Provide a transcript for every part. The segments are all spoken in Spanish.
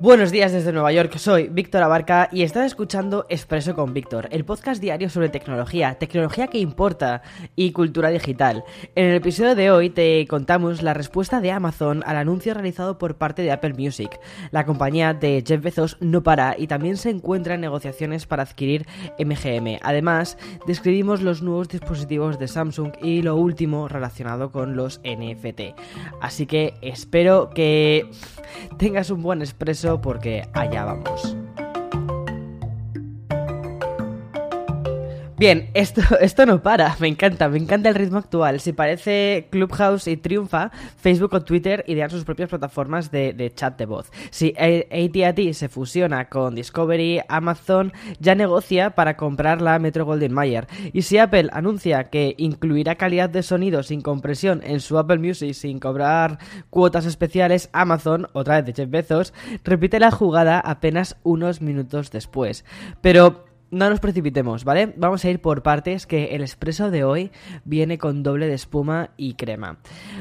Buenos días desde Nueva York, soy Víctor Abarca y estás escuchando Expreso con Víctor, el podcast diario sobre tecnología, tecnología que importa y cultura digital. En el episodio de hoy te contamos la respuesta de Amazon al anuncio realizado por parte de Apple Music. La compañía de Jeff Bezos no para y también se encuentra en negociaciones para adquirir MGM. Además, describimos los nuevos dispositivos de Samsung y lo último relacionado con los NFT. Así que espero que tengas un buen expreso porque allá vamos. Bien, esto, esto no para, me encanta, me encanta el ritmo actual. Si parece Clubhouse y triunfa, Facebook o Twitter idean sus propias plataformas de, chat de voz. Si ATT se fusiona con Discovery, Amazon ya negocia para comprar la Metro Golden Mayer. Y si Apple anuncia que incluirá calidad de sonido sin compresión en su Apple Music sin cobrar cuotas especiales, Amazon, otra vez de Jeff Bezos, repite la jugada apenas unos minutos después. Pero no nos precipitemos, ¿vale? Vamos a ir por partes, que el expreso de hoy viene con doble de espuma y crema.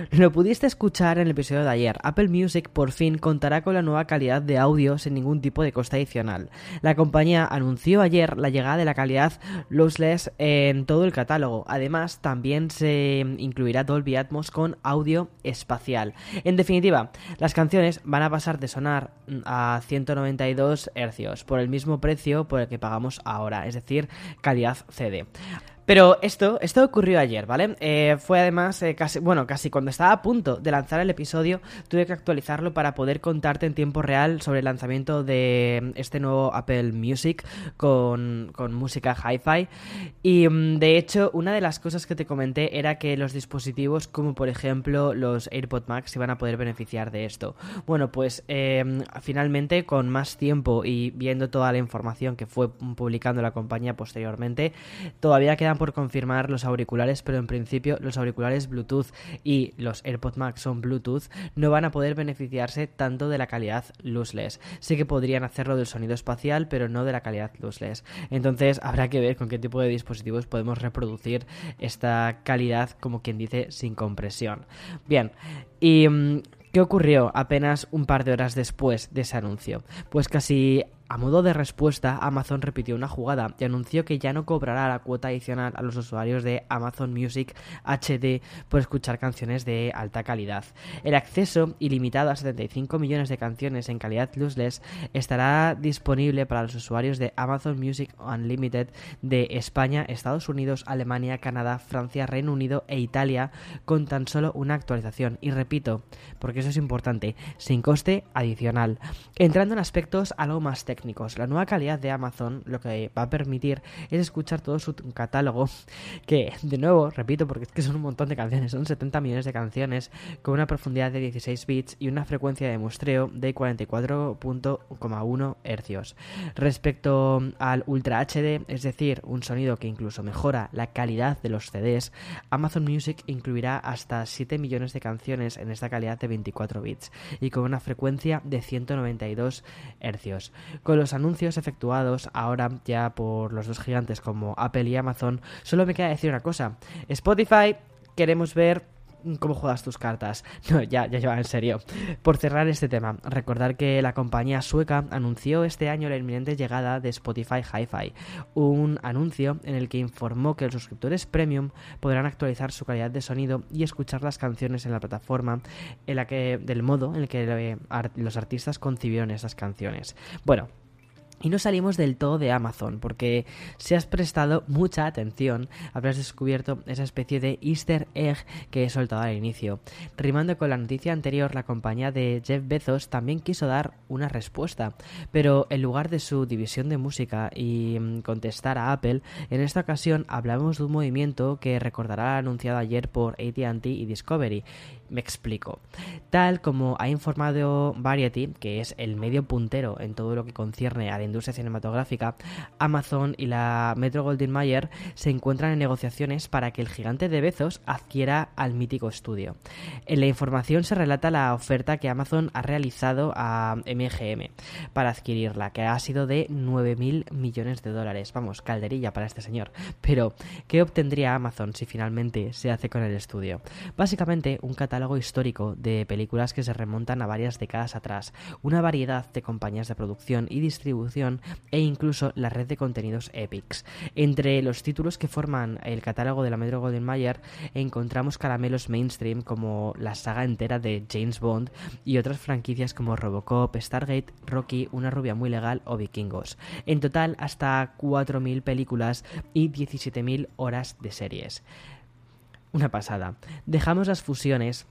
Lo pudiste escuchar en el episodio de ayer. Apple Music por fin contará con la nueva calidad de audio sin ningún tipo de coste adicional. La compañía anunció ayer la llegada de la calidad lossless en todo el catálogo. Además, también se incluirá Dolby Atmos con audio espacial. En definitiva, las canciones van a pasar de sonar a 192 Hz por el mismo precio por el que pagamos ahora es decir, calidad CD. Pero esto, esto ocurrió ayer, ¿vale? Eh, fue además eh, casi, bueno, casi cuando estaba a punto de lanzar el episodio, tuve que actualizarlo para poder contarte en tiempo real sobre el lanzamiento de este nuevo Apple Music con, con música hi-fi. Y mm, de hecho, una de las cosas que te comenté era que los dispositivos, como por ejemplo los AirPod Max, iban a poder beneficiar de esto. Bueno, pues em, finalmente, con más tiempo y viendo toda la información que fue publicando la compañía posteriormente, todavía queda por confirmar los auriculares, pero en principio los auriculares Bluetooth y los AirPods Max son Bluetooth no van a poder beneficiarse tanto de la calidad lossless. Sí que podrían hacerlo del sonido espacial, pero no de la calidad lossless. Entonces habrá que ver con qué tipo de dispositivos podemos reproducir esta calidad, como quien dice, sin compresión. Bien, y... Mm, ¿Qué ocurrió apenas un par de horas después de ese anuncio? Pues casi a modo de respuesta, Amazon repitió una jugada y anunció que ya no cobrará la cuota adicional a los usuarios de Amazon Music HD por escuchar canciones de alta calidad. El acceso ilimitado a 75 millones de canciones en calidad lossless estará disponible para los usuarios de Amazon Music Unlimited de España, Estados Unidos, Alemania, Canadá, Francia, Reino Unido e Italia con tan solo una actualización. Y repito, porque eso es importante, sin coste adicional. Entrando en aspectos algo más técnicos la nueva calidad de Amazon lo que va a permitir es escuchar todo su catálogo, que de nuevo, repito, porque es que son un montón de canciones, son 70 millones de canciones con una profundidad de 16 bits y una frecuencia de muestreo de 44.1 Hz. Respecto al Ultra HD, es decir, un sonido que incluso mejora la calidad de los CDs, Amazon Music incluirá hasta 7 millones de canciones en esta calidad de 24 bits y con una frecuencia de 192 Hz. Con los anuncios efectuados ahora ya por los dos gigantes como Apple y Amazon, solo me queda decir una cosa. Spotify, queremos ver cómo juegas tus cartas. No, ya, ya lleva en serio. Por cerrar este tema, recordar que la compañía sueca anunció este año la inminente llegada de Spotify Hi-Fi, un anuncio en el que informó que los suscriptores premium podrán actualizar su calidad de sonido y escuchar las canciones en la plataforma en la que, del modo en el que eh, los artistas concibieron esas canciones. Bueno, y no salimos del todo de Amazon, porque si has prestado mucha atención, habrás descubierto esa especie de easter egg que he soltado al inicio. Rimando con la noticia anterior, la compañía de Jeff Bezos también quiso dar una respuesta, pero en lugar de su división de música y mm, contestar a Apple, en esta ocasión hablamos de un movimiento que recordará anunciado ayer por ATT y Discovery. Me explico. Tal como ha informado Variety, que es el medio puntero en todo lo que concierne a la industria cinematográfica, Amazon y la Metro Goldwyn Mayer se encuentran en negociaciones para que el gigante de Bezos adquiera al mítico estudio. En la información se relata la oferta que Amazon ha realizado a MGM para adquirirla, que ha sido de 9.000 millones de dólares. Vamos, calderilla para este señor. Pero, ¿qué obtendría Amazon si finalmente se hace con el estudio? Básicamente, un catálogo catálogo histórico de películas que se remontan a varias décadas atrás, una variedad de compañías de producción y distribución e incluso la red de contenidos Epics. Entre los títulos que forman el catálogo de la Metro Golden Mayer encontramos caramelos mainstream como la saga entera de James Bond y otras franquicias como Robocop, Stargate, Rocky, Una rubia muy legal o Vikingos. En total hasta 4.000 películas y 17.000 horas de series. Una pasada. Dejamos las fusiones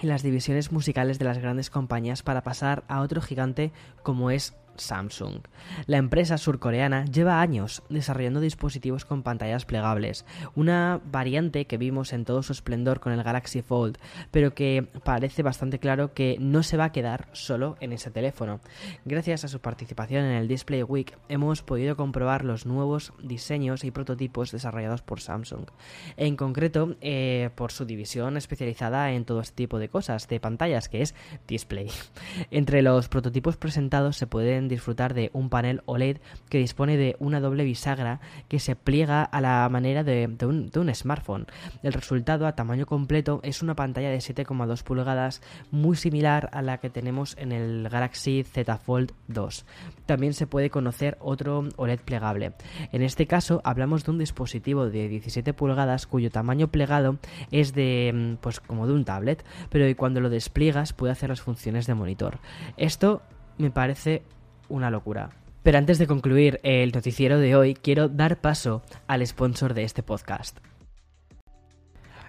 y las divisiones musicales de las grandes compañías para pasar a otro gigante como es Samsung. La empresa surcoreana lleva años desarrollando dispositivos con pantallas plegables, una variante que vimos en todo su esplendor con el Galaxy Fold, pero que parece bastante claro que no se va a quedar solo en ese teléfono. Gracias a su participación en el Display Week hemos podido comprobar los nuevos diseños y prototipos desarrollados por Samsung, en concreto eh, por su división especializada en todo este tipo de cosas, de pantallas, que es Display. Entre los prototipos presentados se pueden disfrutar de un panel OLED que dispone de una doble bisagra que se pliega a la manera de, un, smartphone. El resultado a tamaño completo es una pantalla de 7,2 pulgadas muy similar a la que tenemos en el Galaxy Z Fold 2. También se puede conocer otro OLED plegable. En este caso hablamos de un dispositivo de 17 pulgadas cuyo tamaño plegado es de pues como de un tablet, pero cuando lo despliegas puede hacer las funciones de monitor. Esto me parece una locura. Pero antes de concluir el noticiero de hoy, quiero dar paso al sponsor de este podcast.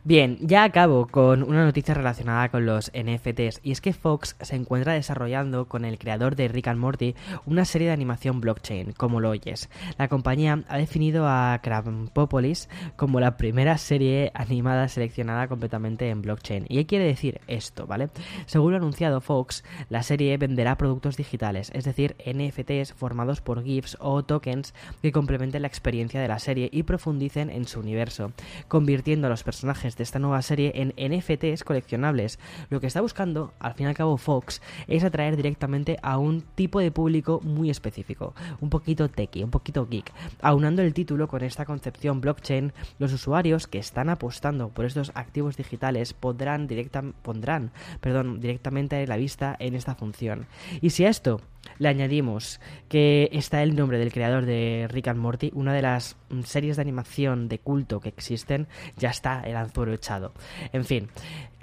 Bien, ya acabo con una noticia relacionada con los NFTs y es que Fox se encuentra desarrollando con el creador de Rick and Morty una serie de animación blockchain, como lo oyes. La compañía ha definido a Crampopolis como la primera serie animada seleccionada completamente en blockchain. ¿Y qué quiere decir esto, vale? Según lo anunciado Fox, la serie venderá productos digitales, es decir, NFTs formados por GIFs o tokens que complementen la experiencia de la serie y profundicen en su universo, convirtiendo a los personajes de esta nueva serie en NFTs coleccionables. Lo que está buscando, al fin y al cabo, Fox es atraer directamente a un tipo de público muy específico, un poquito techie, un poquito geek. Aunando el título con esta concepción blockchain, los usuarios que están apostando por estos activos digitales podrán directa, pondrán perdón, directamente la vista en esta función. Y si a esto le añadimos que está el nombre del creador de Rick Morty, una de las mm, series de animación de culto que existen, ya está el anzuelo echado. En fin,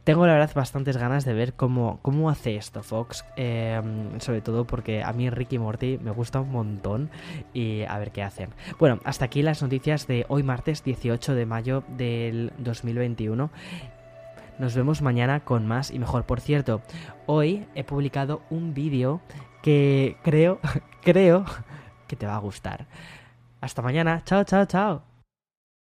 tengo la verdad bastantes ganas de ver cómo, cómo hace esto Fox, em, sobre todo porque a mí Rick y Morty me gusta un montón y a ver qué hacen. Bueno, hasta aquí las noticias de hoy martes 18 de mayo del 2021. Nos vemos mañana con más y mejor. Por cierto, hoy he publicado un vídeo que creo, creo que te va a gustar. Hasta mañana. Chao, chao, chao.